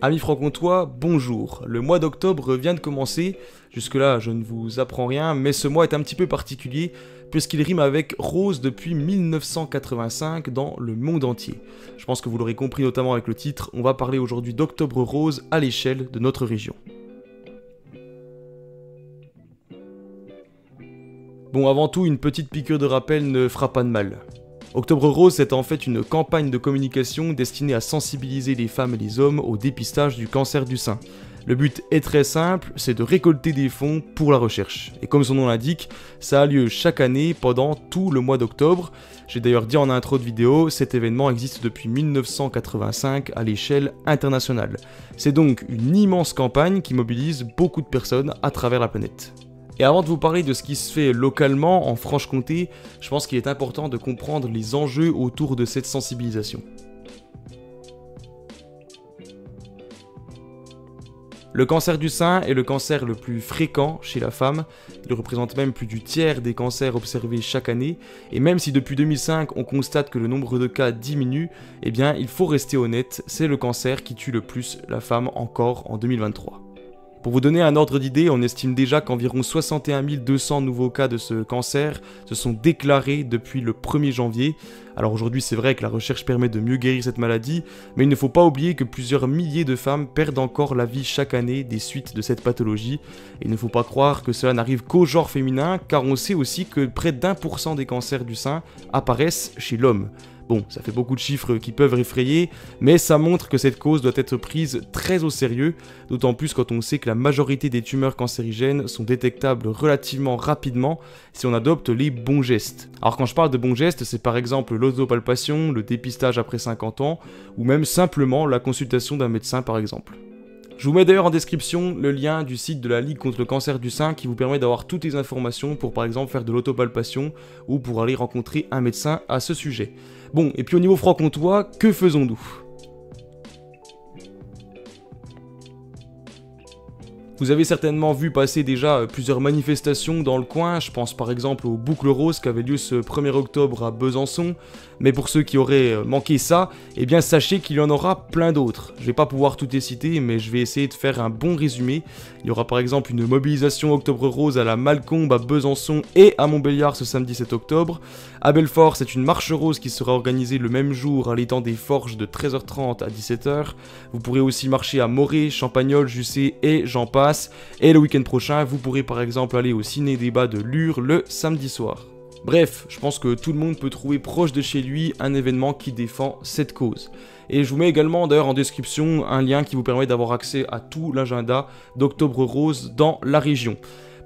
Amis franc-comtois, bonjour. Le mois d'octobre vient de commencer. Jusque-là, je ne vous apprends rien, mais ce mois est un petit peu particulier puisqu'il rime avec rose depuis 1985 dans le monde entier. Je pense que vous l'aurez compris notamment avec le titre, on va parler aujourd'hui d'octobre rose à l'échelle de notre région. Bon, avant tout, une petite piqûre de rappel ne fera pas de mal. Octobre Rose, c'est en fait une campagne de communication destinée à sensibiliser les femmes et les hommes au dépistage du cancer du sein. Le but est très simple, c'est de récolter des fonds pour la recherche. Et comme son nom l'indique, ça a lieu chaque année pendant tout le mois d'octobre. J'ai d'ailleurs dit en intro de vidéo, cet événement existe depuis 1985 à l'échelle internationale. C'est donc une immense campagne qui mobilise beaucoup de personnes à travers la planète. Et avant de vous parler de ce qui se fait localement en Franche-Comté, je pense qu'il est important de comprendre les enjeux autour de cette sensibilisation. Le cancer du sein est le cancer le plus fréquent chez la femme. Il représente même plus du tiers des cancers observés chaque année. Et même si depuis 2005 on constate que le nombre de cas diminue, eh bien il faut rester honnête, c'est le cancer qui tue le plus la femme encore en 2023. Pour vous donner un ordre d'idée, on estime déjà qu'environ 61 200 nouveaux cas de ce cancer se sont déclarés depuis le 1er janvier. Alors aujourd'hui c'est vrai que la recherche permet de mieux guérir cette maladie, mais il ne faut pas oublier que plusieurs milliers de femmes perdent encore la vie chaque année des suites de cette pathologie. Il ne faut pas croire que cela n'arrive qu'au genre féminin, car on sait aussi que près d'un pour cent des cancers du sein apparaissent chez l'homme. Bon, ça fait beaucoup de chiffres qui peuvent effrayer, mais ça montre que cette cause doit être prise très au sérieux, d'autant plus quand on sait que la majorité des tumeurs cancérigènes sont détectables relativement rapidement si on adopte les bons gestes. Alors quand je parle de bons gestes, c'est par exemple l'autopalpation, le dépistage après 50 ans, ou même simplement la consultation d'un médecin par exemple. Je vous mets d'ailleurs en description le lien du site de la Ligue contre le cancer du sein qui vous permet d'avoir toutes les informations pour par exemple faire de l'autopalpation ou pour aller rencontrer un médecin à ce sujet. Bon, et puis au niveau franc-comtois, que faisons-nous? Vous avez certainement vu passer déjà euh, plusieurs manifestations dans le coin, je pense par exemple aux Boucles Roses qui avait lieu ce 1er octobre à Besançon, mais pour ceux qui auraient euh, manqué ça, eh bien sachez qu'il y en aura plein d'autres. Je vais pas pouvoir tout les citer, mais je vais essayer de faire un bon résumé. Il y aura par exemple une mobilisation Octobre Rose à la Malcombe, à Besançon et à Montbéliard ce samedi 7 octobre. À Belfort, c'est une marche rose qui sera organisée le même jour à l'étang des Forges de 13h30 à 17h. Vous pourrez aussi marcher à Morée, Champagnol, Jussé et j'en et le week-end prochain, vous pourrez par exemple aller au ciné-débat de Lure le samedi soir. Bref, je pense que tout le monde peut trouver proche de chez lui un événement qui défend cette cause. Et je vous mets également d'ailleurs en description un lien qui vous permet d'avoir accès à tout l'agenda d'Octobre Rose dans la région.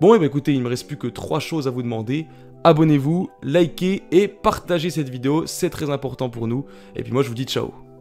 Bon, et bien écoutez, il ne me reste plus que trois choses à vous demander. Abonnez-vous, likez et partagez cette vidéo, c'est très important pour nous. Et puis moi je vous dis ciao